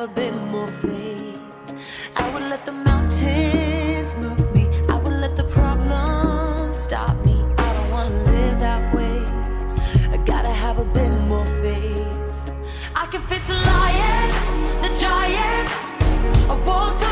Have a bit more faith. I would let the mountains move me. I would let the problems stop me. I don't wanna live that way. I gotta have a bit more faith. I can face the lions, the giants. I walked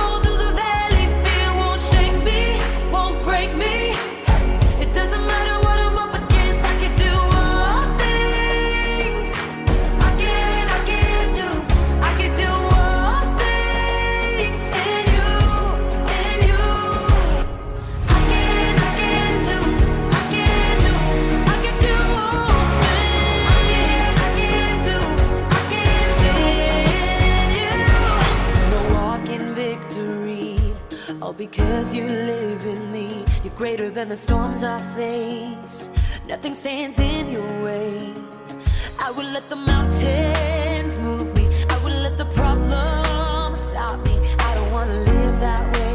because you live in me. You're greater than the storms I face. Nothing stands in your way. I will let the mountains move me. I will let the problems stop me. I don't wanna live that way.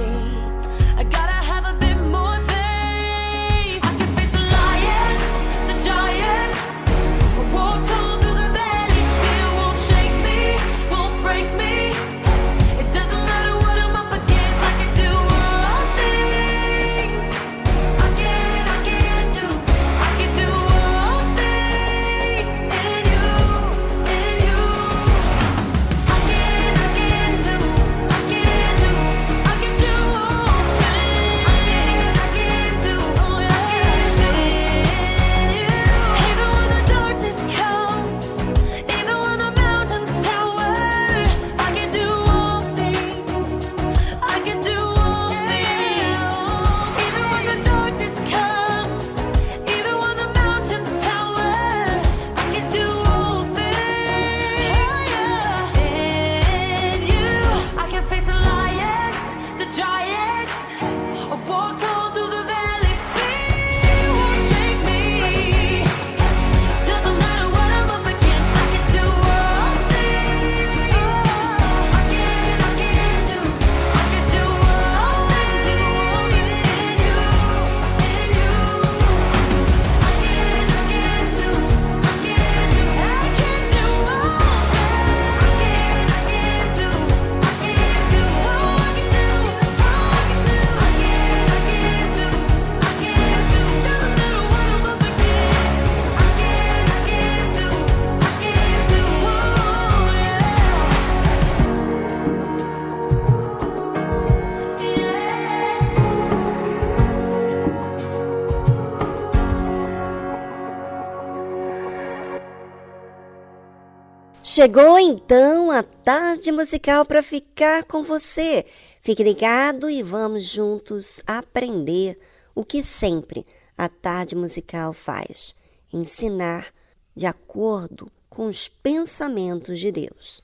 Chegou então a tarde musical para ficar com você. Fique ligado e vamos juntos aprender o que sempre a tarde musical faz: ensinar de acordo com os pensamentos de Deus.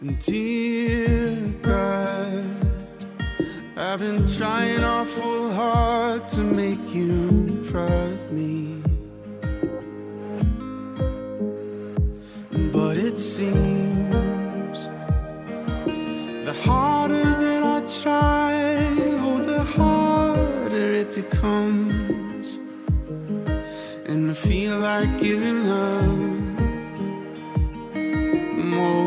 God, I've been trying awful hard to make you proud of me. But it seems the harder that I try, oh, the harder it becomes. And I feel like giving up most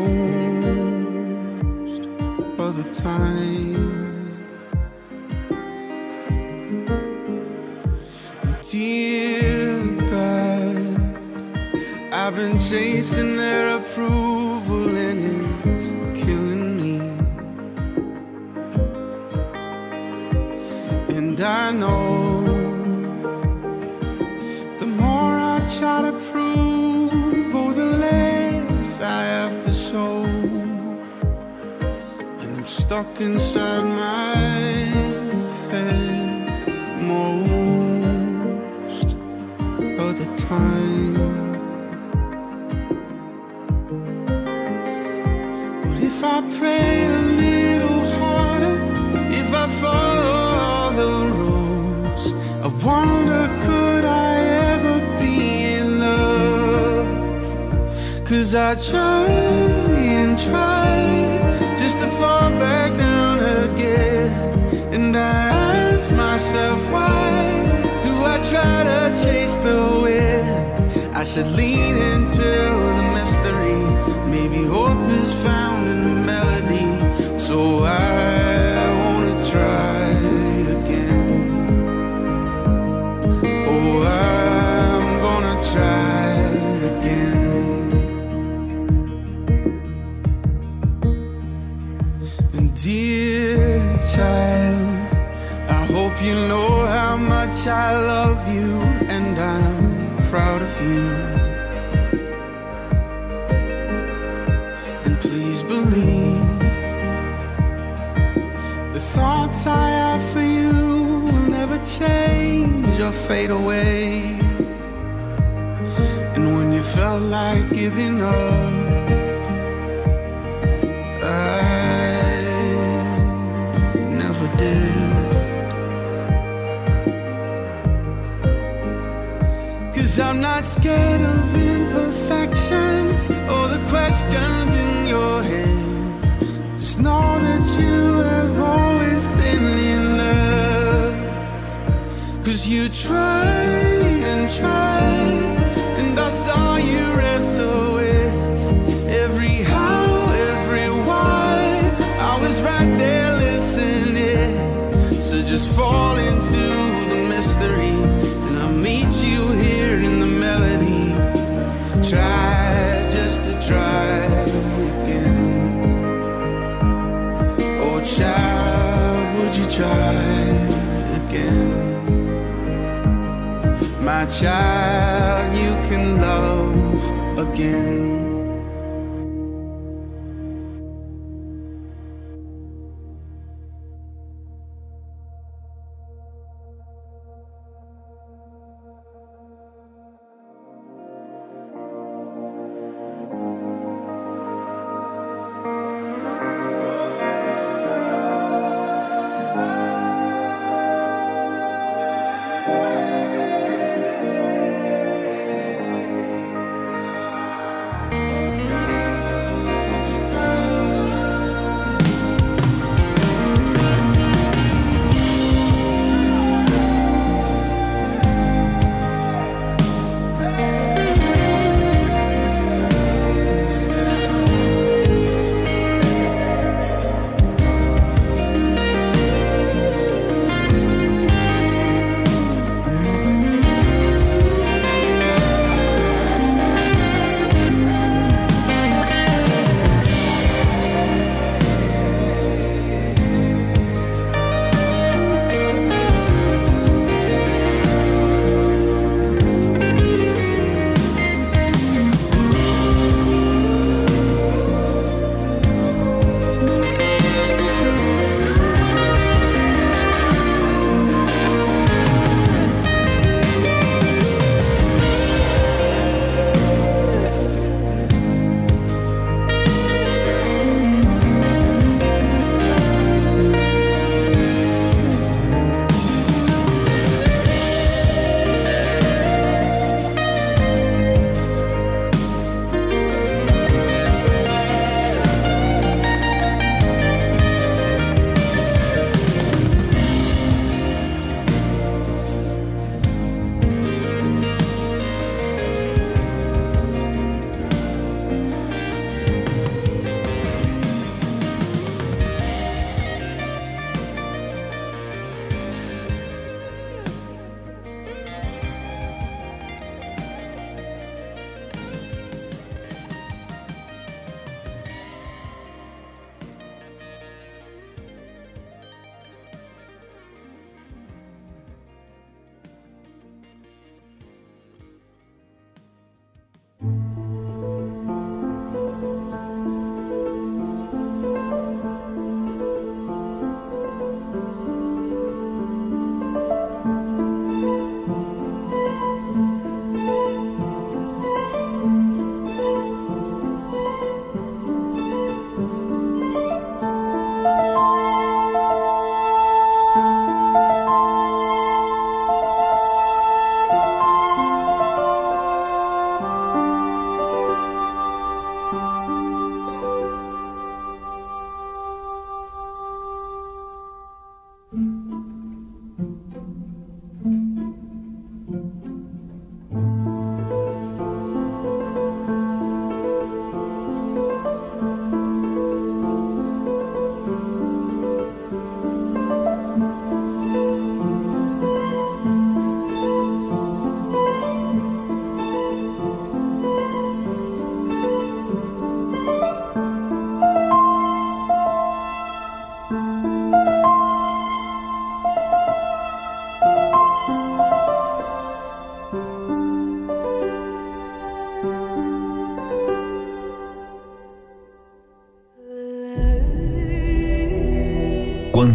of the time. Dear God, I've been chasing their approval and it's killing me. And I know the more I try to prove, oh, the less I have to show. And I'm stuck inside my pray a little harder, if I follow all the rules, I wonder could I ever be in love? Cause I try and try just to fall back down again, and I ask myself why do I try to chase the wind? I should lean into the mystery Maybe hope is found in the melody. So I wanna try again. Oh, I'm gonna try again. And dear child, I hope you know how much I love you fade away. And when you felt like giving up, I never did. Cause I'm not scared of imperfections or the questions in your head. Just know that you try and try, My child, you can love again.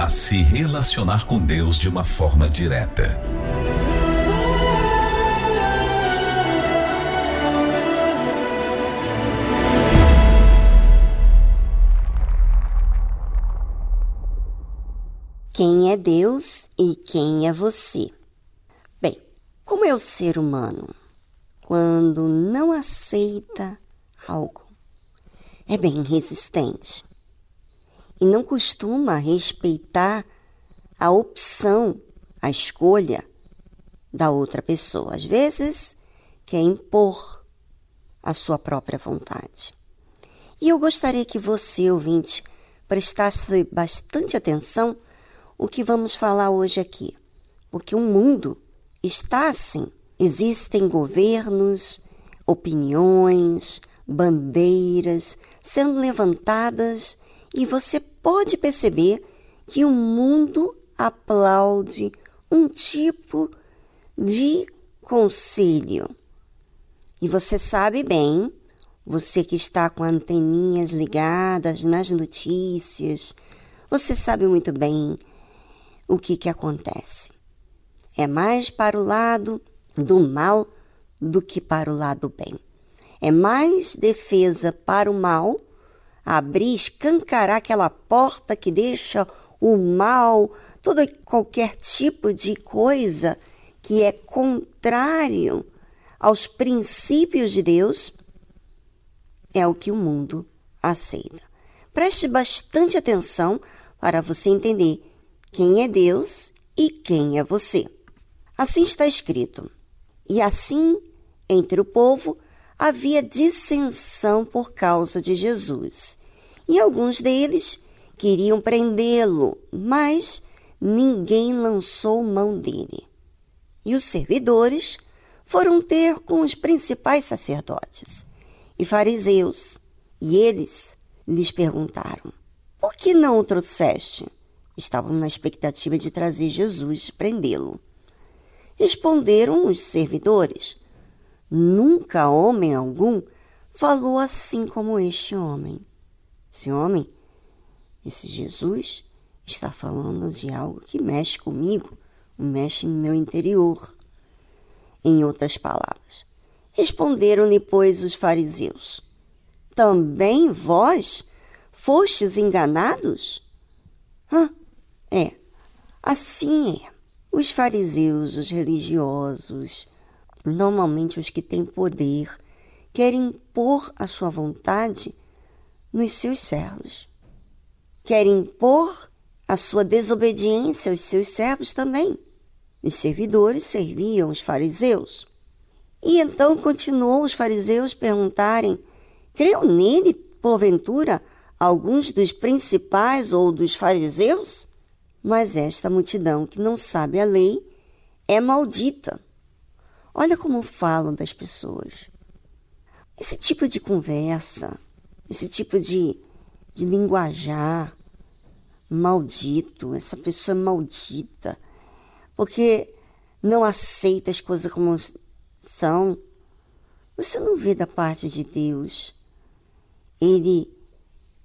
a se relacionar com Deus de uma forma direta. Quem é Deus e quem é você? Bem, como é o ser humano quando não aceita algo? É bem resistente e não costuma respeitar a opção, a escolha da outra pessoa. Às vezes, quer impor a sua própria vontade. E eu gostaria que você, ouvinte, prestasse bastante atenção o que vamos falar hoje aqui. Porque o mundo está assim. Existem governos, opiniões, bandeiras sendo levantadas e você pode perceber que o mundo aplaude um tipo de conselho. E você sabe bem, você que está com anteninhas ligadas nas notícias, você sabe muito bem o que, que acontece. É mais para o lado do mal do que para o lado do bem. É mais defesa para o mal, abrir, escancarar aquela porta que deixa o mal, todo qualquer tipo de coisa que é contrário aos princípios de Deus, é o que o mundo aceita. Preste bastante atenção para você entender quem é Deus e quem é você. Assim está escrito. E assim, entre o povo, havia dissensão por causa de Jesus. E alguns deles queriam prendê-lo, mas ninguém lançou mão dele. E os servidores foram ter com os principais sacerdotes e fariseus, e eles lhes perguntaram: Por que não o trouxeste? Estavam na expectativa de trazer Jesus, prendê-lo. Responderam os servidores: Nunca homem algum falou assim como este homem. Esse homem, esse Jesus, está falando de algo que mexe comigo, mexe no meu interior. Em outras palavras, responderam-lhe, pois, os fariseus: Também vós fostes enganados? Hã? É, assim é. Os fariseus, os religiosos, normalmente os que têm poder, querem impor a sua vontade nos seus servos. Querem impor a sua desobediência aos seus servos também. Os servidores serviam os fariseus. E então continuou os fariseus perguntarem: Creu nele, porventura, alguns dos principais ou dos fariseus? Mas esta multidão que não sabe a lei é maldita. Olha como falam das pessoas. Esse tipo de conversa, esse tipo de, de linguajar maldito, essa pessoa é maldita, porque não aceita as coisas como são. Você não vê da parte de Deus ele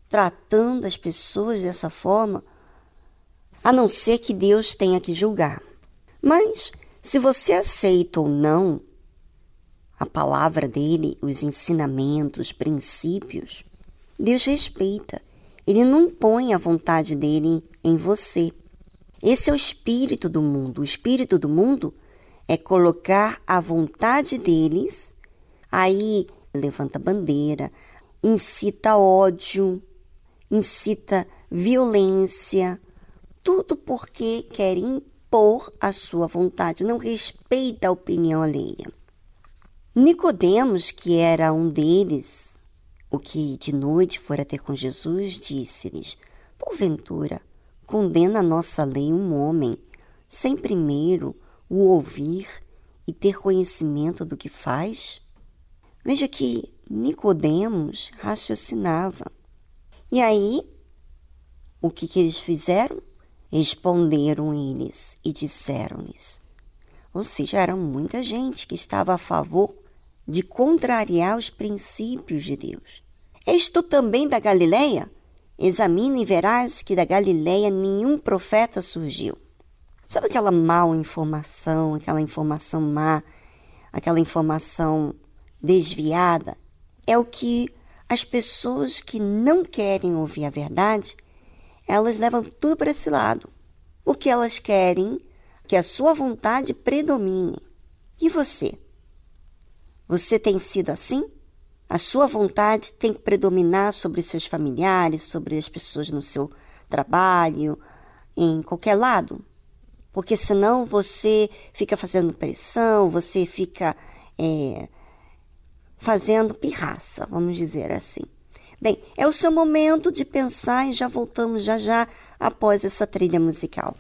tratando as pessoas dessa forma a não ser que Deus tenha que julgar. Mas, se você aceita ou não a palavra dele, os ensinamentos, os princípios, Deus respeita. Ele não impõe a vontade dele em você. Esse é o espírito do mundo. O espírito do mundo é colocar a vontade deles, aí levanta bandeira, incita ódio, incita violência, tudo porque quer impor a sua vontade, não respeita a opinião alheia. Nicodemos, que era um deles, o que de noite fora ter com Jesus, disse-lhes: Porventura, condena a nossa lei um homem sem primeiro o ouvir e ter conhecimento do que faz? Veja que Nicodemos raciocinava. E aí, o que, que eles fizeram? Responderam eles e disseram-lhes. Ou seja, era muita gente que estava a favor de contrariar os princípios de Deus. És tu também da Galileia? Examina e verás que da Galileia nenhum profeta surgiu. Sabe aquela mal informação, aquela informação má, aquela informação desviada? É o que as pessoas que não querem ouvir a verdade, elas levam tudo para esse lado. Porque elas querem que a sua vontade predomine. E você? Você tem sido assim? A sua vontade tem que predominar sobre os seus familiares, sobre as pessoas no seu trabalho, em qualquer lado? porque senão você fica fazendo pressão, você fica é, fazendo pirraça, vamos dizer assim. Bem, é o seu momento de pensar e já voltamos já já após essa trilha musical.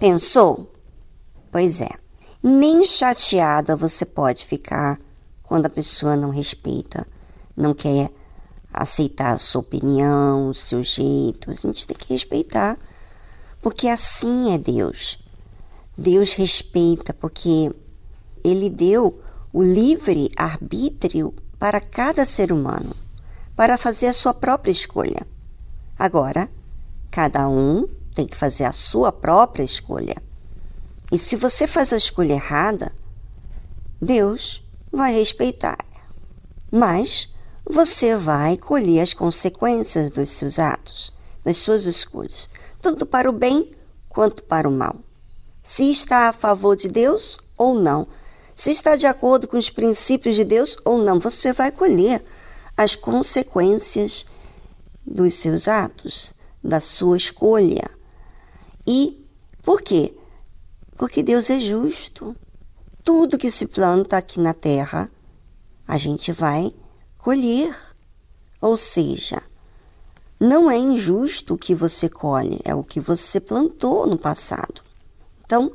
Pensou? Pois é. Nem chateada você pode ficar quando a pessoa não respeita, não quer aceitar a sua opinião, o seu jeito. A gente tem que respeitar, porque assim é Deus. Deus respeita porque Ele deu o livre arbítrio para cada ser humano, para fazer a sua própria escolha. Agora, cada um tem que fazer a sua própria escolha. E se você faz a escolha errada, Deus vai respeitar. Mas você vai colher as consequências dos seus atos, das suas escolhas, tanto para o bem quanto para o mal. Se está a favor de Deus ou não, se está de acordo com os princípios de Deus ou não, você vai colher as consequências dos seus atos, da sua escolha. E por quê? Porque Deus é justo. Tudo que se planta aqui na terra, a gente vai colher. Ou seja, não é injusto o que você colhe, é o que você plantou no passado. Então,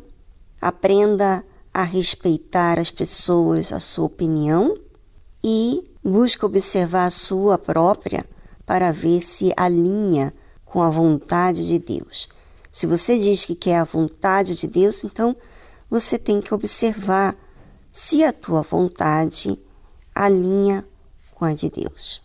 aprenda a respeitar as pessoas, a sua opinião e busque observar a sua própria para ver se alinha com a vontade de Deus. Se você diz que quer a vontade de Deus, então você tem que observar se a tua vontade alinha com a de Deus.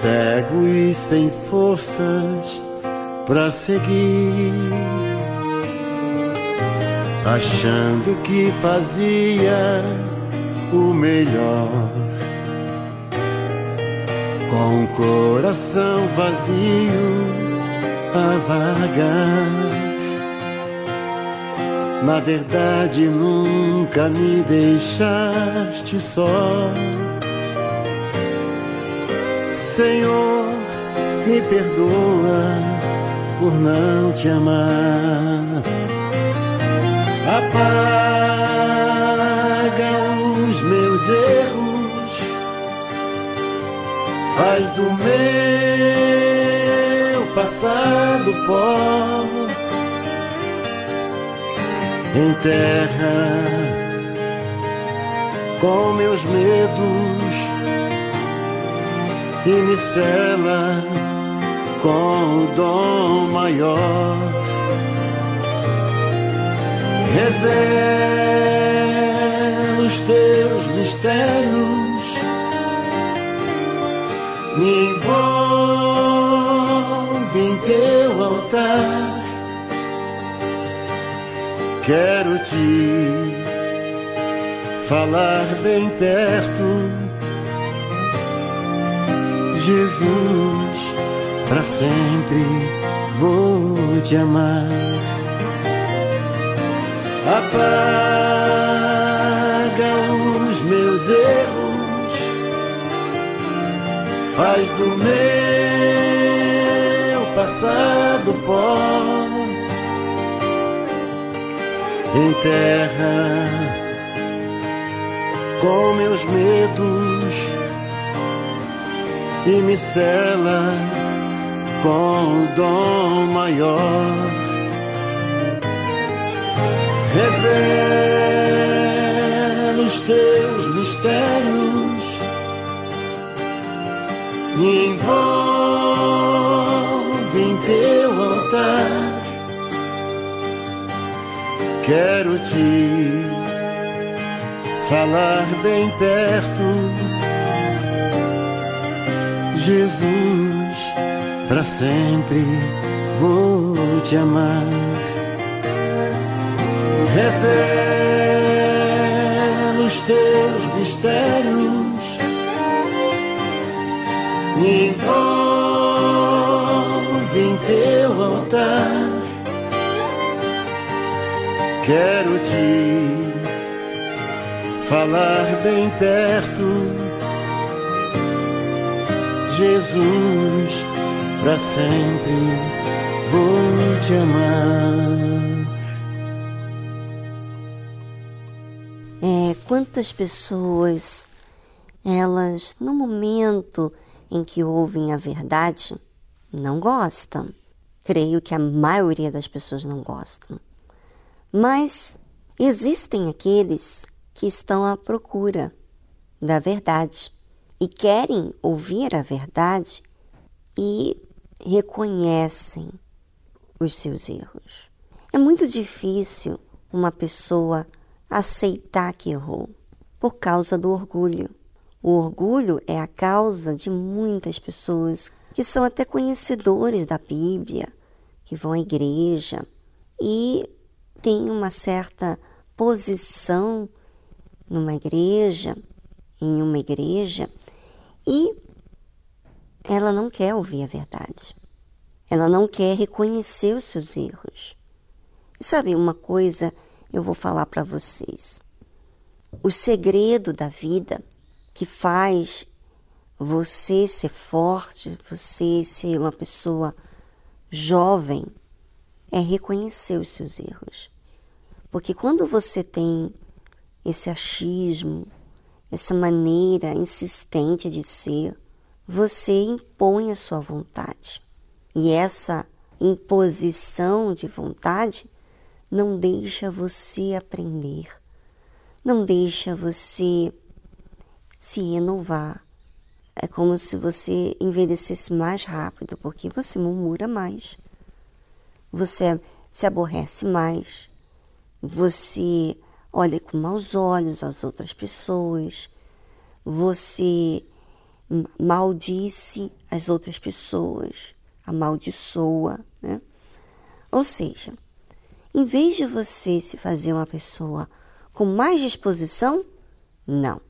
Cego e sem forças para seguir achando que fazia o melhor. Com o coração vazio a vagar. Na verdade, nunca me deixaste só. Senhor, me perdoa por não te amar. Apaga os meus erros, faz do meu passado pó, enterra com meus medos e me cela com o dom maior revela os teus mistérios, me envolve em teu altar. Quero te falar bem perto, Jesus, para sempre vou te amar. Apaga os meus erros, faz do meu passado pó, enterra com meus medos e me cela com o dom maior. Revela os teus mistérios, me envolve em teu altar. Quero te falar bem perto, Jesus, para sempre vou te amar. Revela os teus mistérios, Quero te falar bem perto, Jesus, para sempre vou te amar. É, quantas pessoas, elas, no momento em que ouvem a verdade, não gostam. Creio que a maioria das pessoas não gostam. Mas existem aqueles que estão à procura da verdade e querem ouvir a verdade e reconhecem os seus erros. É muito difícil uma pessoa aceitar que errou por causa do orgulho. O orgulho é a causa de muitas pessoas que são até conhecedores da Bíblia, que vão à igreja e tem uma certa posição numa igreja, em uma igreja, e ela não quer ouvir a verdade. Ela não quer reconhecer os seus erros. E sabe uma coisa eu vou falar para vocês? O segredo da vida que faz você ser forte, você ser uma pessoa jovem, é reconhecer os seus erros. Porque quando você tem esse achismo, essa maneira insistente de ser, você impõe a sua vontade. E essa imposição de vontade não deixa você aprender, não deixa você se renovar. É como se você envelhecesse mais rápido, porque você murmura mais, você se aborrece mais, você olha com maus olhos as outras pessoas, você maldice as outras pessoas, amaldiçoa, né? Ou seja, em vez de você se fazer uma pessoa com mais disposição, não.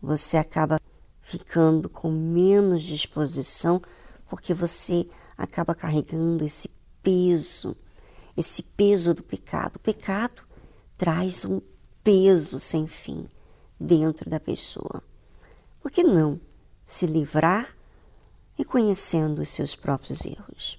Você acaba ficando com menos disposição porque você acaba carregando esse peso esse peso do pecado. O pecado traz um peso sem fim dentro da pessoa. Por que não se livrar reconhecendo os seus próprios erros?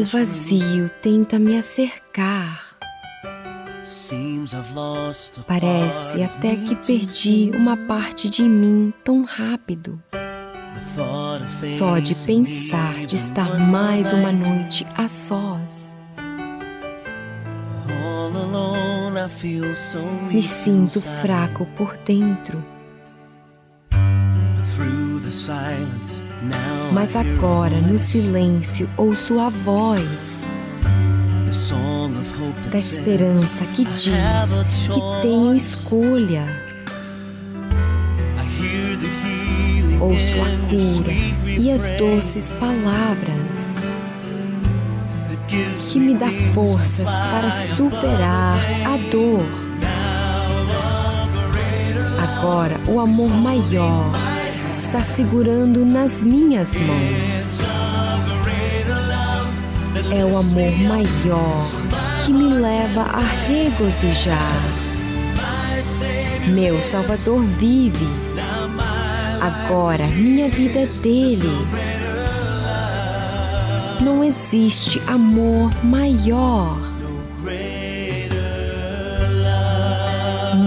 O vazio tenta me acercar. Parece até que perdi uma parte de mim tão rápido. Só de pensar de estar mais uma noite a sós. Me sinto fraco por dentro. Mas agora, no silêncio, ouço a voz da esperança que diz que tenho escolha. Ouço a cura e as doces palavras que me dá forças para superar a dor. Agora, o amor maior está segurando nas minhas mãos. É o amor maior que me leva a regozijar. Meu Salvador vive. Agora minha vida é dele. Não existe amor maior.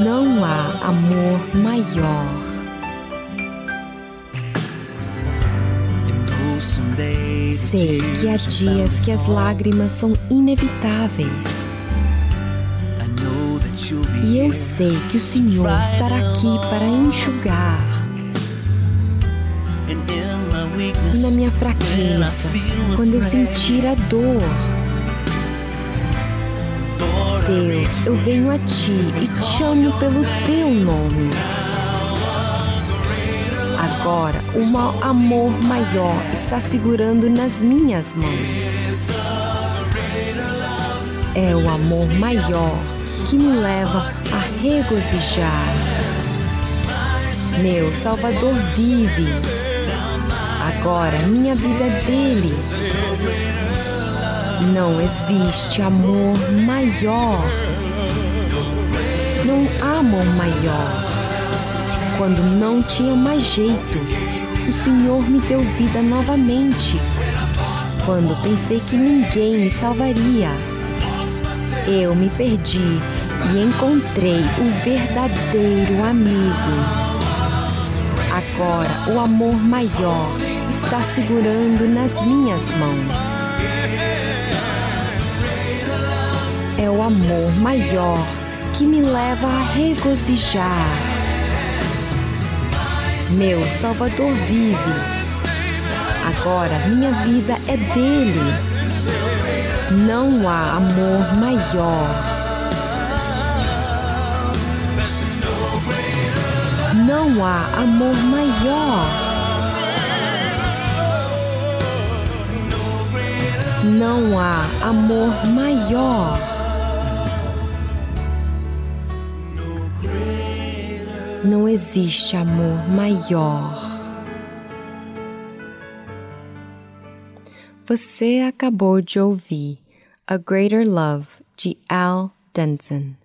Não há amor maior. Sei que há dias que as lágrimas são inevitáveis. E eu sei que o Senhor estará aqui para enxugar. E na minha fraqueza, quando eu sentir a dor, Deus, eu venho a Ti e te chamo pelo Teu nome agora um amor maior está segurando nas minhas mãos. É o amor maior que me leva a regozijar. Meu Salvador vive. Agora minha vida é dele. Não existe amor maior. Não há amor maior quando não tinha mais jeito, o Senhor me deu vida novamente. Quando pensei que ninguém me salvaria, eu me perdi e encontrei o verdadeiro amigo. Agora o amor maior está segurando nas minhas mãos. É o amor maior que me leva a regozijar meu Salvador vive. Agora minha vida é dele. Não há amor maior. Não há amor maior. Não há amor maior. Não existe amor maior. Você acabou de ouvir A Greater Love de Al Denson.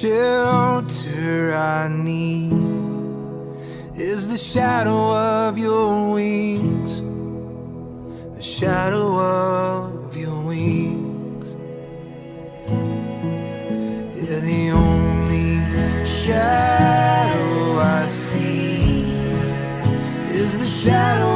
shelter I need is the shadow of your wings, the shadow of your wings. You're the only shadow I see is the shadow.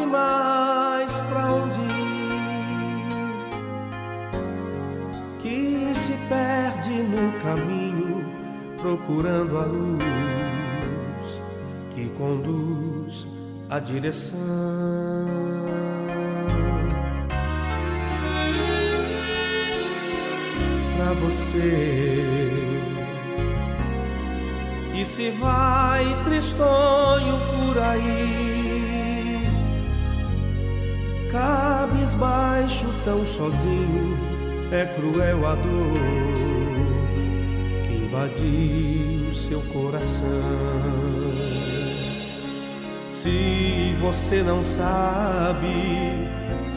Sabe mais pra onde ir, se perde no caminho procurando a luz que conduz a direção. Pra você que se vai tristonho por aí, cabisbaixo tão sozinho, é cruel a dor que invadiu seu coração. Se você não sabe,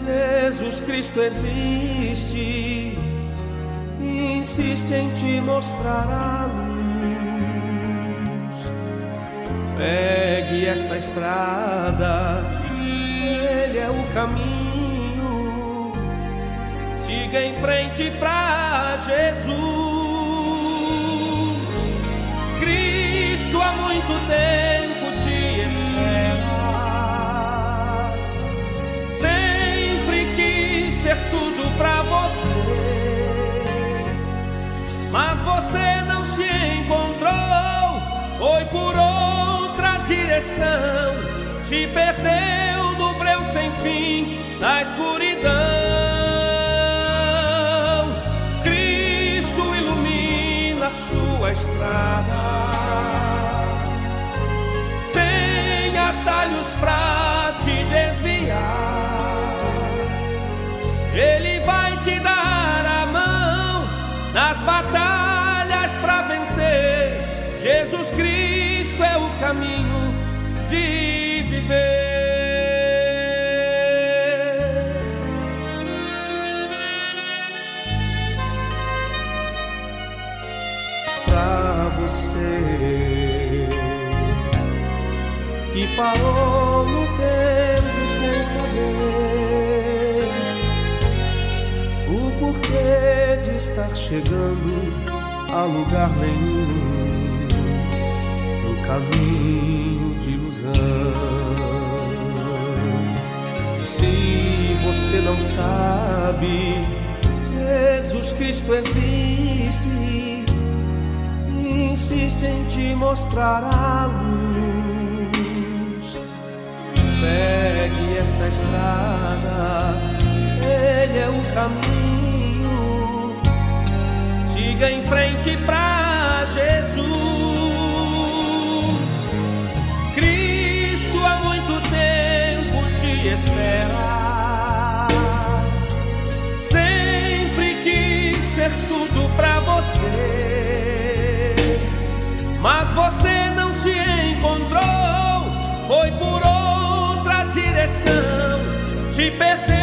Jesus Cristo existe e insiste em te mostrar a luz. Pegue esta estrada, ele é o caminho. Siga em frente pra Jesus. Cristo há muito tempo te espera. Sempre quis ser tudo pra você, mas você não se encontrou. Foi por outra direção, se perdeu no breu sem fim da escuridão. Cristo ilumina sua estrada sem atalhos pra te desviar. Ele vai te dar a mão nas batalhas pra vencer. Jesus Cristo é o caminho de viver. Parou no tempo sem saber o porquê de estar chegando a lugar nenhum no caminho de ilusão. Se você não sabe, Jesus Cristo existe insiste em te mostrar a luz. Pegue esta estrada, ele é o caminho. Siga em frente pra Jesus. Cristo há muito tempo te espera. Sempre quis ser tudo pra você, mas você direção, se perdeu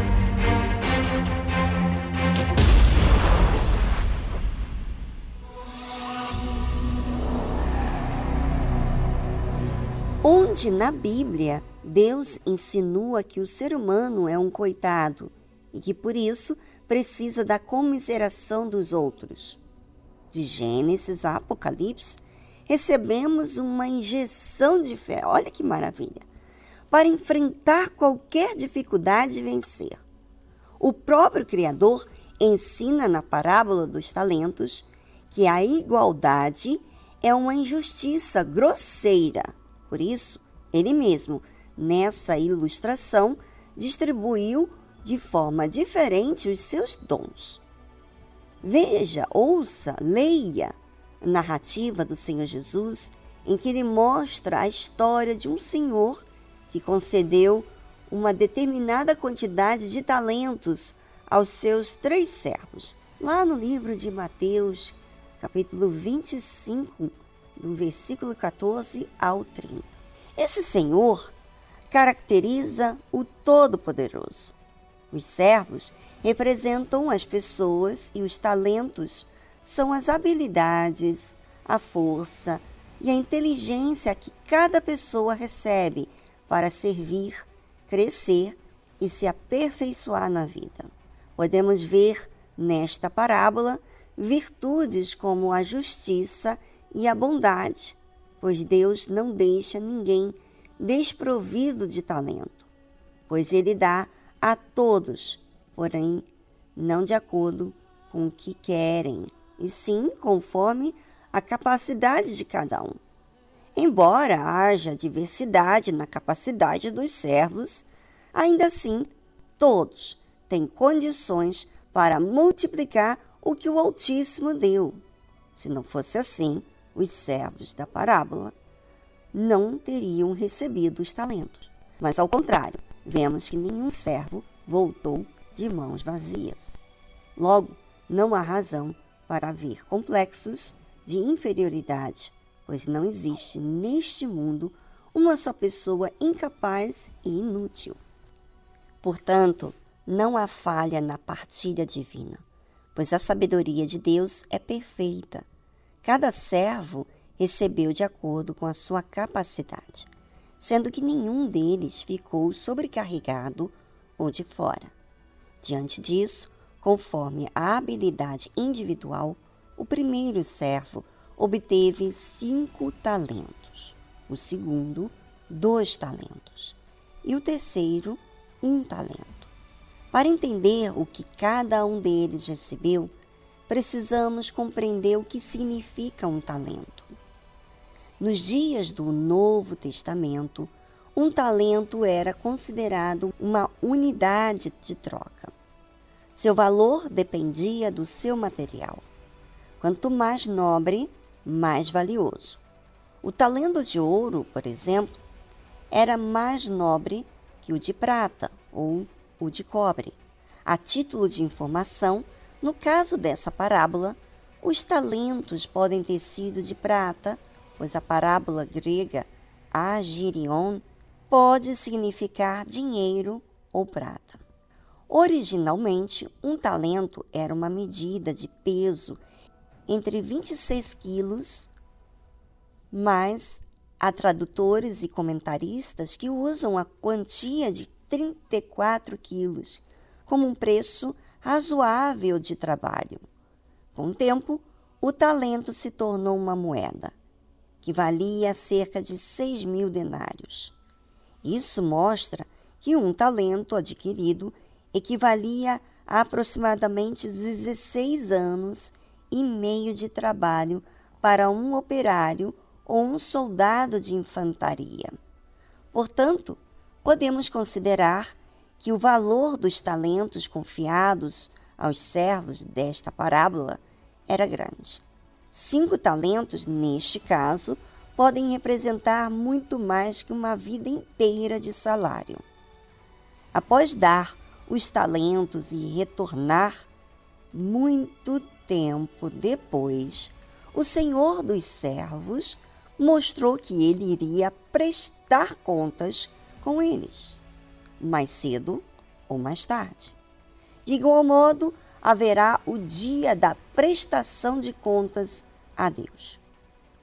Onde na Bíblia Deus insinua que o ser humano é um coitado e que por isso precisa da comiseração dos outros. De Gênesis a Apocalipse, recebemos uma injeção de fé. Olha que maravilha! Para enfrentar qualquer dificuldade e vencer. O próprio Criador ensina na parábola dos talentos que a igualdade é uma injustiça grosseira. Por isso, ele mesmo, nessa ilustração, distribuiu de forma diferente os seus dons. Veja, ouça, leia a narrativa do Senhor Jesus, em que ele mostra a história de um senhor que concedeu uma determinada quantidade de talentos aos seus três servos. Lá no livro de Mateus, capítulo 25, do versículo 14 ao 30. Esse Senhor caracteriza o Todo-Poderoso. Os servos representam as pessoas e os talentos são as habilidades, a força e a inteligência que cada pessoa recebe para servir, crescer e se aperfeiçoar na vida. Podemos ver nesta parábola virtudes como a justiça e a bondade, pois Deus não deixa ninguém desprovido de talento, pois Ele dá a todos, porém não de acordo com o que querem, e sim conforme a capacidade de cada um. Embora haja diversidade na capacidade dos servos, ainda assim todos têm condições para multiplicar o que o Altíssimo deu. Se não fosse assim, os servos da parábola não teriam recebido os talentos. Mas, ao contrário, vemos que nenhum servo voltou de mãos vazias. Logo, não há razão para haver complexos de inferioridade, pois não existe neste mundo uma só pessoa incapaz e inútil. Portanto, não há falha na partilha divina pois a sabedoria de Deus é perfeita. Cada servo recebeu de acordo com a sua capacidade, sendo que nenhum deles ficou sobrecarregado ou de fora. Diante disso, conforme a habilidade individual, o primeiro servo obteve cinco talentos, o segundo, dois talentos, e o terceiro, um talento. Para entender o que cada um deles recebeu, precisamos compreender o que significa um talento. Nos dias do Novo Testamento, um talento era considerado uma unidade de troca. Seu valor dependia do seu material. Quanto mais nobre, mais valioso. O talento de ouro, por exemplo, era mais nobre que o de prata ou o de cobre. A título de informação, no caso dessa parábola, os talentos podem ter sido de prata, pois a parábola grega agirion pode significar dinheiro ou prata. Originalmente, um talento era uma medida de peso entre 26 quilos, mas há tradutores e comentaristas que usam a quantia de 34 quilos, como um preço razoável de trabalho. Com o tempo, o talento se tornou uma moeda, que valia cerca de 6 mil denários. Isso mostra que um talento adquirido equivalia a aproximadamente 16 anos e meio de trabalho para um operário ou um soldado de infantaria. Portanto, podemos considerar que o valor dos talentos confiados aos servos desta parábola era grande. Cinco talentos, neste caso, podem representar muito mais que uma vida inteira de salário. Após dar os talentos e retornar, muito tempo depois, o senhor dos servos mostrou que ele iria prestar contas com eles, mais cedo ou mais tarde. De igual modo, haverá o dia da prestação de contas a Deus,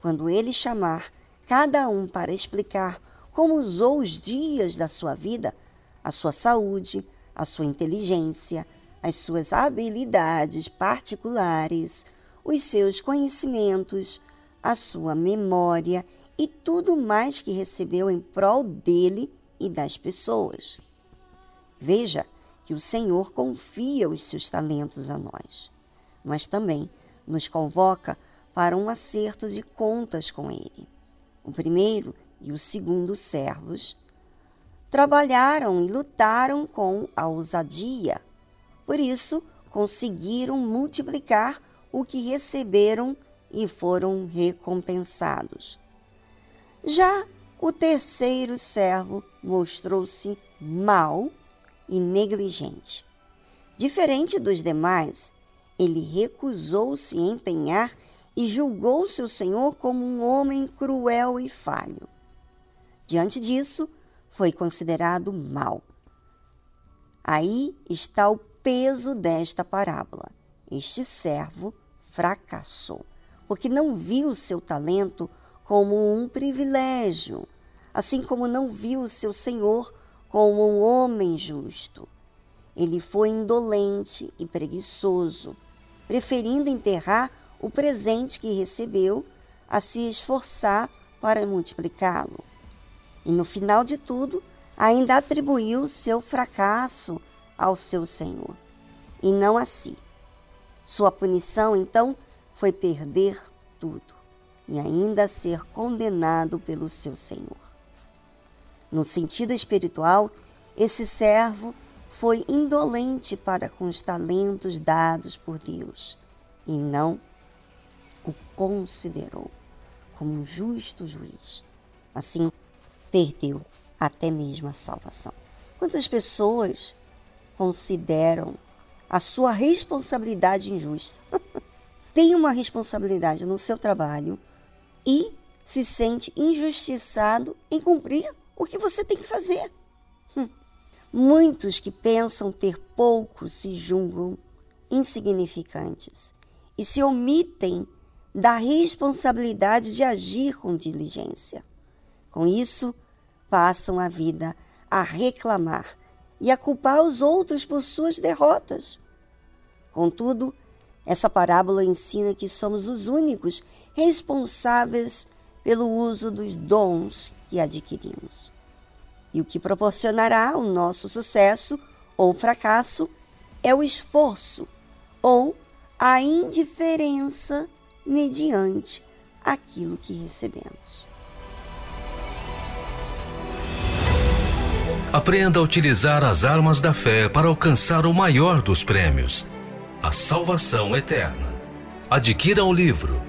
quando ele chamar cada um para explicar como usou os dias da sua vida, a sua saúde, a sua inteligência, as suas habilidades particulares, os seus conhecimentos, a sua memória e tudo mais que recebeu em prol dele e das pessoas. Veja que o Senhor confia os seus talentos a nós, mas também nos convoca para um acerto de contas com ele. O primeiro e o segundo servos trabalharam e lutaram com a ousadia. Por isso, conseguiram multiplicar o que receberam e foram recompensados. Já o terceiro servo mostrou-se mau e negligente. Diferente dos demais, ele recusou-se a empenhar e julgou seu senhor como um homem cruel e falho. Diante disso, foi considerado mau. Aí está o peso desta parábola. Este servo fracassou, porque não viu seu talento como um privilégio, assim como não viu seu senhor como um homem justo. Ele foi indolente e preguiçoso, preferindo enterrar o presente que recebeu a se esforçar para multiplicá-lo. E no final de tudo, ainda atribuiu seu fracasso ao seu Senhor, e não a si. Sua punição, então, foi perder tudo e ainda ser condenado pelo seu Senhor. No sentido espiritual, esse servo foi indolente para com os talentos dados por Deus e não o considerou como um justo juiz. Assim, perdeu até mesmo a salvação. Quantas pessoas consideram a sua responsabilidade injusta? Tem uma responsabilidade no seu trabalho e se sente injustiçado em cumprir o que você tem que fazer. Hum. Muitos que pensam ter pouco se julgam insignificantes e se omitem da responsabilidade de agir com diligência. Com isso, passam a vida a reclamar e a culpar os outros por suas derrotas. Contudo, essa parábola ensina que somos os únicos responsáveis pelo uso dos dons que adquirimos. E o que proporcionará o nosso sucesso ou fracasso é o esforço ou a indiferença mediante aquilo que recebemos. Aprenda a utilizar as armas da fé para alcançar o maior dos prêmios, a salvação eterna. Adquira o livro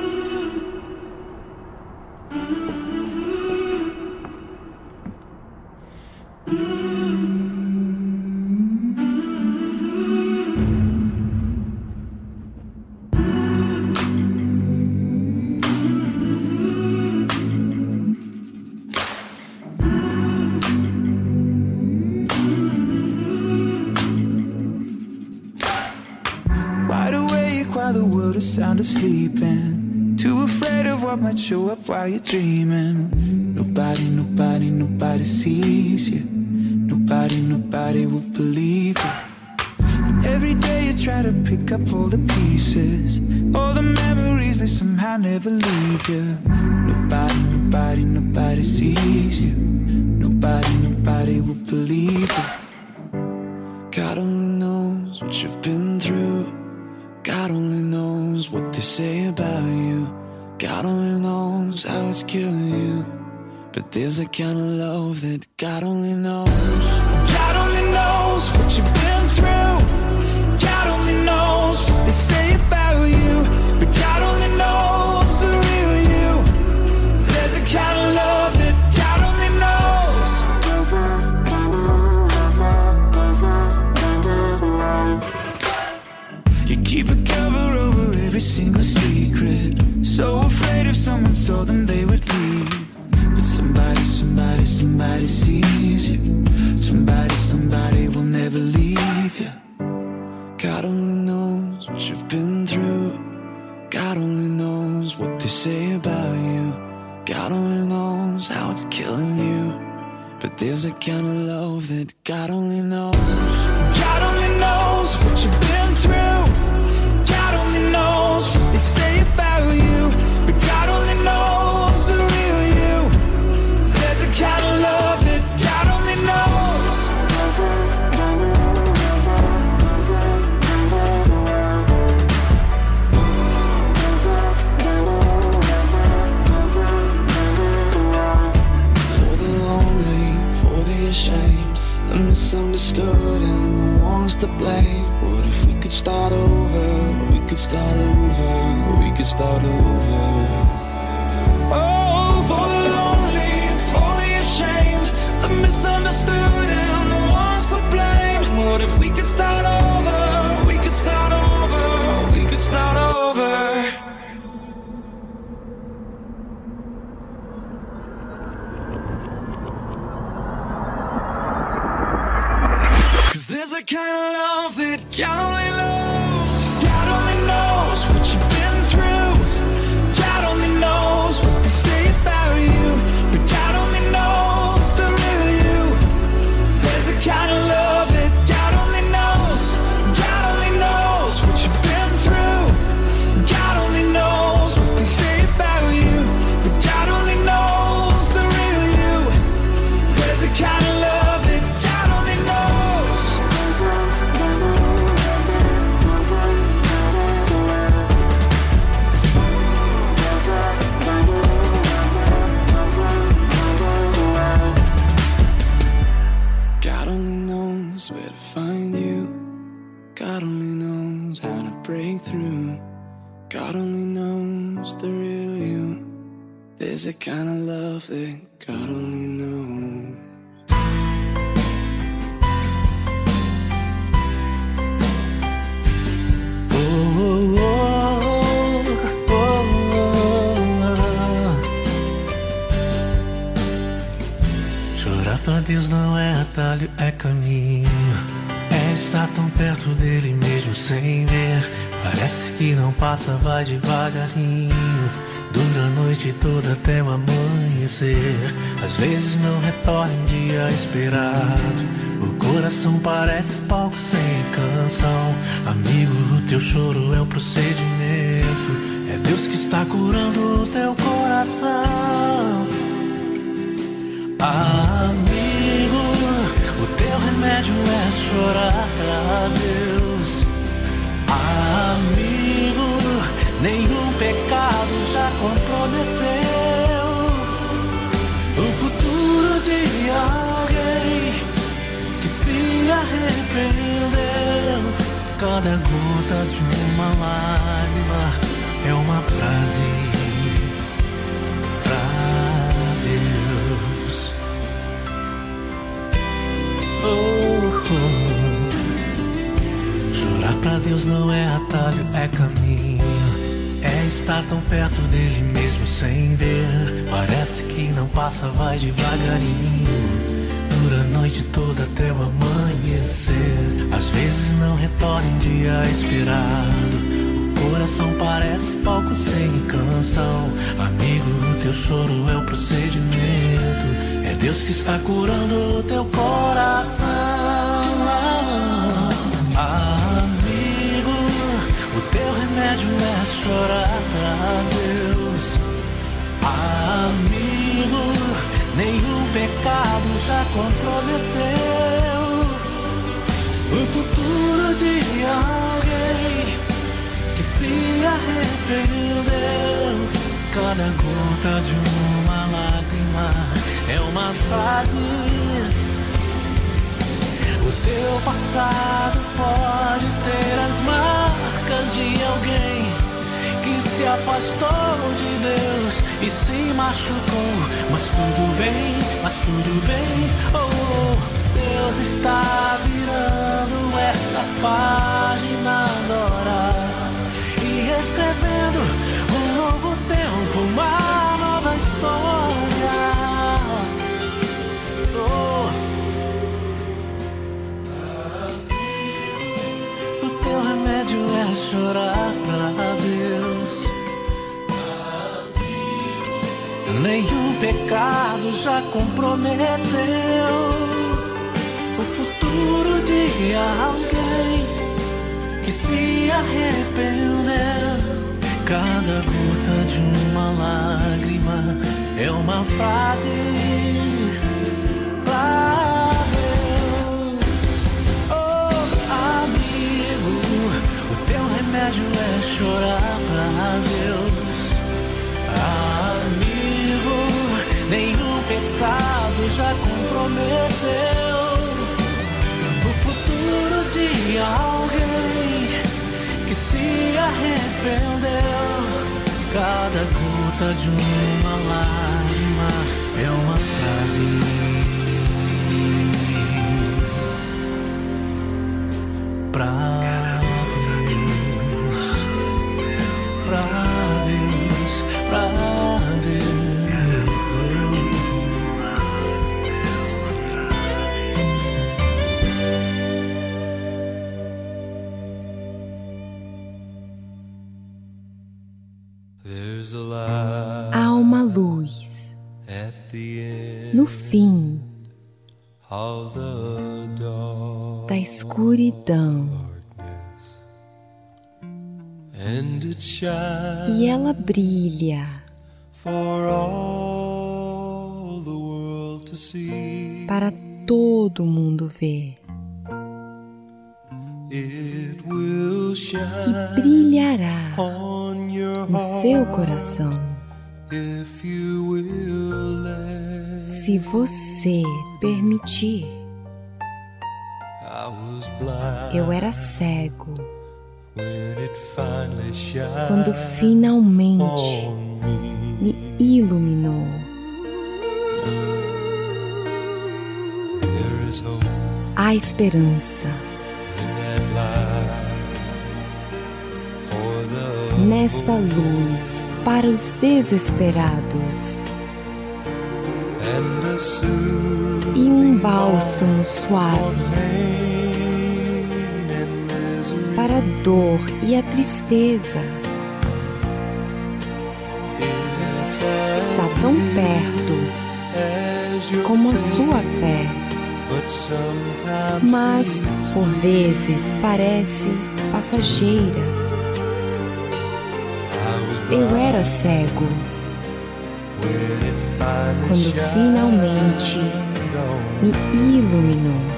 the sound of sleeping. Too afraid of what might show up while you're dreaming. Nobody, nobody, nobody sees you. Nobody, nobody will believe you. And every day you try to pick up all the pieces, all the memories that somehow never leave you. Nobody, nobody, nobody sees you. Nobody, nobody will believe you. There's a kind of love that God only knows. God only knows what they say about you. God only knows how it's killing you. But there's a kind of love that God only knows. Start over? We could start over. We could start over. Oh, for the lonely, for the ashamed, the misunderstood, and the ones to blame. What if we could start over? We could start over. We could start over. Cause there's a kind of love that can only passa, vai devagarinho. Dura a noite toda até o amanhecer. Às vezes não retorna em dia esperado. O coração parece palco sem canção. Amigo, o teu choro é um procedimento. É Deus que está curando o teu coração. Amigo, o teu remédio é chorar pra Deus. Nenhum pecado já comprometeu o futuro de alguém que se arrependeu. Cada gota de uma lágrima é uma frase. Oh, oh. Chorar pra Deus não é atalho, é caminho. Estar tão perto dele mesmo sem ver. Parece que não passa, vai devagarinho. Dura a noite toda até o amanhecer. Às vezes não retorna em dia esperado. O coração parece palco sem canção. Amigo, o teu choro é o procedimento. É Deus que está curando o teu coração. Amigo, o teu remédio é chorar nenhum pecado já comprometeu o futuro de alguém que se arrependeu. Cada gota de uma lágrima é uma frase. O teu passado pode ter as marcas de alguém que se afastou de Deus e se machucou. Mas tudo bem, mas tudo bem. Oh. Deus está virando essa página agora e escrevendo um novo tempo, uma nova história. Oh. O teu remédio é chorar Nenhum pecado já comprometeu o futuro de alguém que se arrependeu. Cada gota de uma lágrima é uma frase pra Deus. Oh, amigo, o teu remédio é chorar pra Deus. Nenhum pecado já comprometeu de alguém que se arrependeu. Cada gota de uma lágrima é uma frase e ela brilha for all the world to see. para todo mundo ver e shine brilhará no seu coração if you will let. se você permitir. I was blind Eu era cego quando finalmente me. iluminou. Há esperança nessa luz para os desesperados e um bálsamo suave. Para a dor e a tristeza. Está tão perto como a sua fé, mas por vezes parece passageira. Eu era cego quando finalmente me iluminou.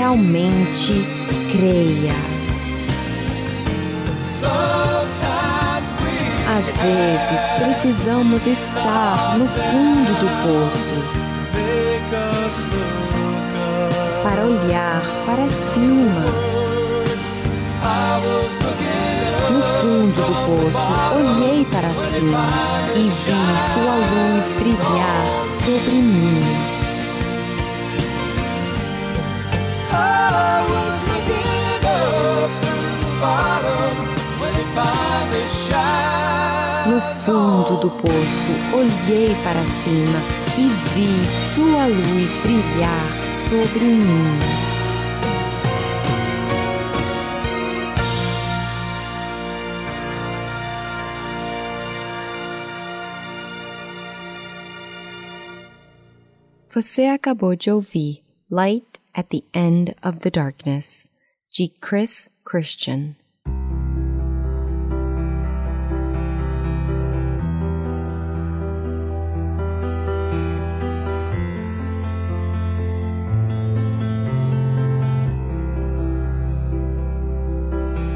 Realmente creia. Às vezes precisamos estar no fundo do poço para olhar para cima. No fundo do poço, olhei para cima e vi sua luz brilhar sobre mim. No fundo do poço, olhei para cima e vi sua luz brilhar sobre mim. Você acabou de ouvir Light at the End of the Darkness, de Chris Christian.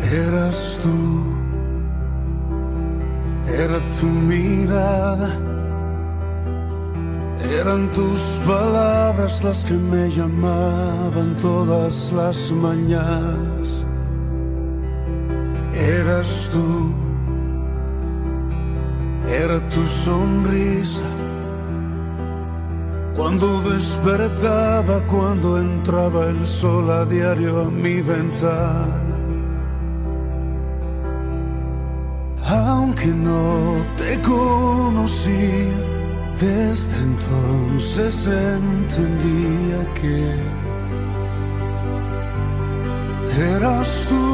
Eras tú, era tu mirada, eran tus palabras las que me llamaban todas las mañanas. Eras tú, era tu sonrisa. Cuando despertaba, cuando entraba el sol a diario a mi ventana. Aunque no te conocí, desde entonces entendía que eras tú,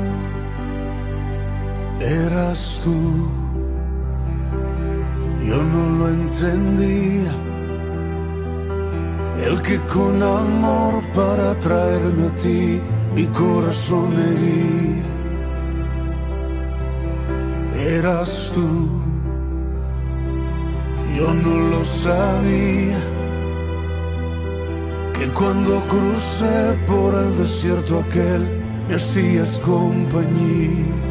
Eras tú, yo no lo entendía, el que con amor para traerme a ti mi corazón hería eras tú. Yo no lo sabía, que cuando crucé por el desierto aquel me hacías compañía.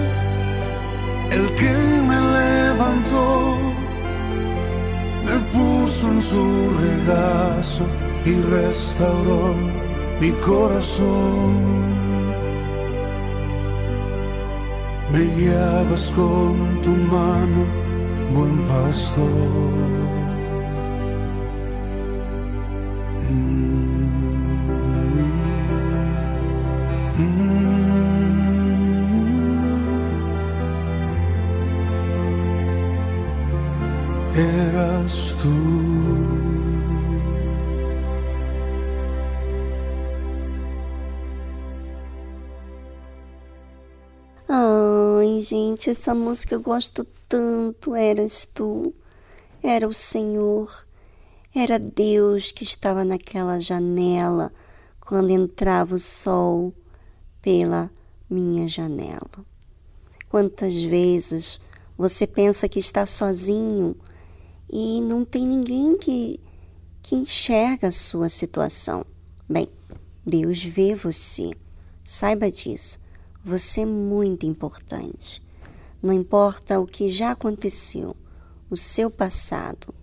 el que me levantó, me puso en su regazo y restauró mi corazón. me guiabas con tu mano, buen pastor. Gente, essa música eu gosto tanto. Eras tu, era o Senhor, era Deus que estava naquela janela quando entrava o sol pela minha janela. Quantas vezes você pensa que está sozinho e não tem ninguém que, que enxerga a sua situação? Bem, Deus vê você. Saiba disso. Você é muito importante. Não importa o que já aconteceu, o seu passado,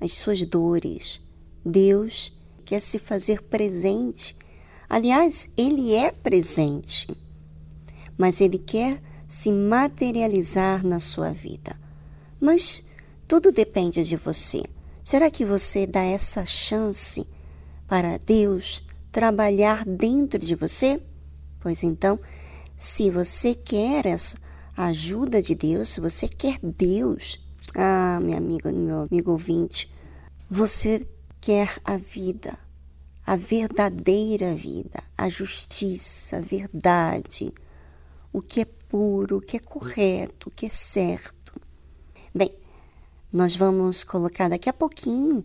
as suas dores, Deus quer se fazer presente. Aliás, Ele é presente, mas Ele quer se materializar na sua vida. Mas tudo depende de você. Será que você dá essa chance para Deus trabalhar dentro de você? Pois então, se você quer a ajuda de Deus, se você quer Deus, ah, minha amiga, meu amigo ouvinte, você quer a vida, a verdadeira vida, a justiça, a verdade, o que é puro, o que é correto, o que é certo. Bem, nós vamos colocar daqui a pouquinho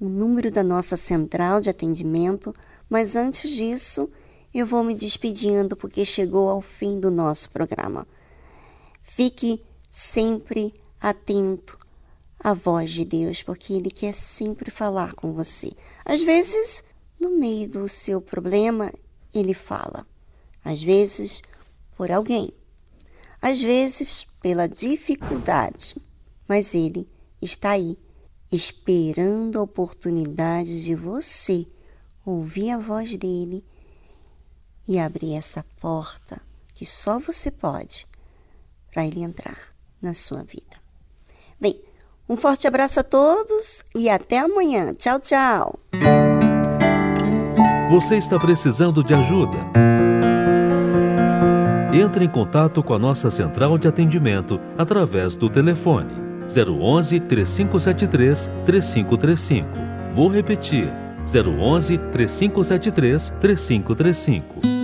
o número da nossa central de atendimento, mas antes disso, eu vou me despedindo porque chegou ao fim do nosso programa. Fique sempre atento a voz de Deus, porque Ele quer sempre falar com você. Às vezes, no meio do seu problema, Ele fala. Às vezes, por alguém. Às vezes, pela dificuldade. Mas Ele está aí, esperando a oportunidade de você ouvir a voz dele e abrir essa porta que só você pode para ele entrar na sua vida. Bem, um forte abraço a todos e até amanhã. Tchau, tchau. Você está precisando de ajuda? Entre em contato com a nossa central de atendimento através do telefone 011 3573 3535. Vou repetir: 011 3573 3535.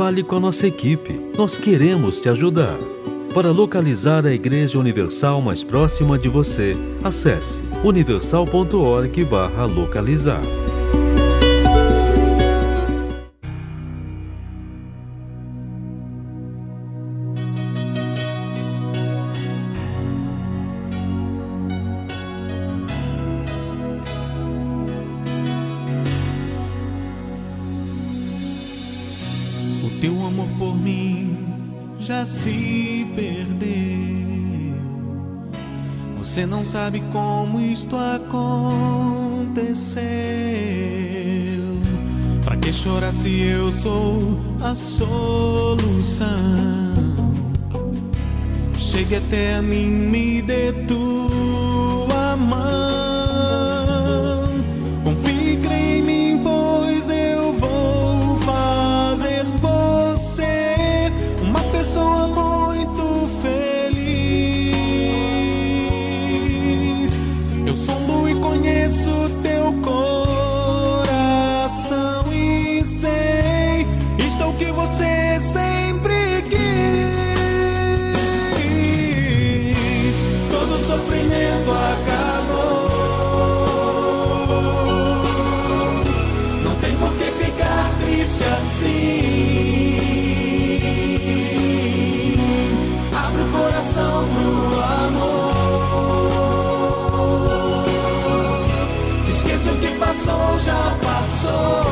Fale com a nossa equipe, nós queremos te ajudar. Para localizar a Igreja Universal mais próxima de você, acesse universal.org/localizar. não sabe como isto aconteceu. Pra que chorar se eu sou a solução? Chegue até a mim, me dê tua Passou, já passou.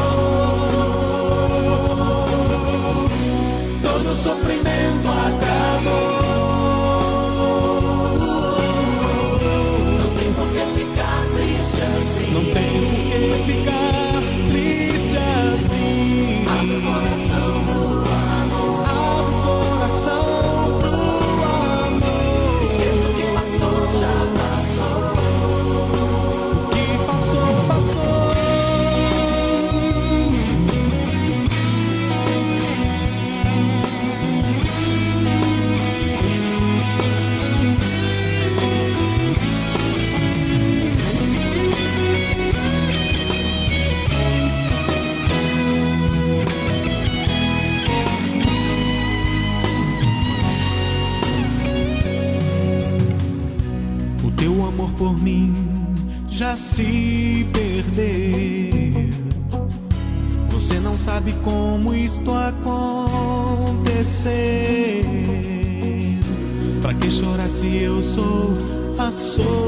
A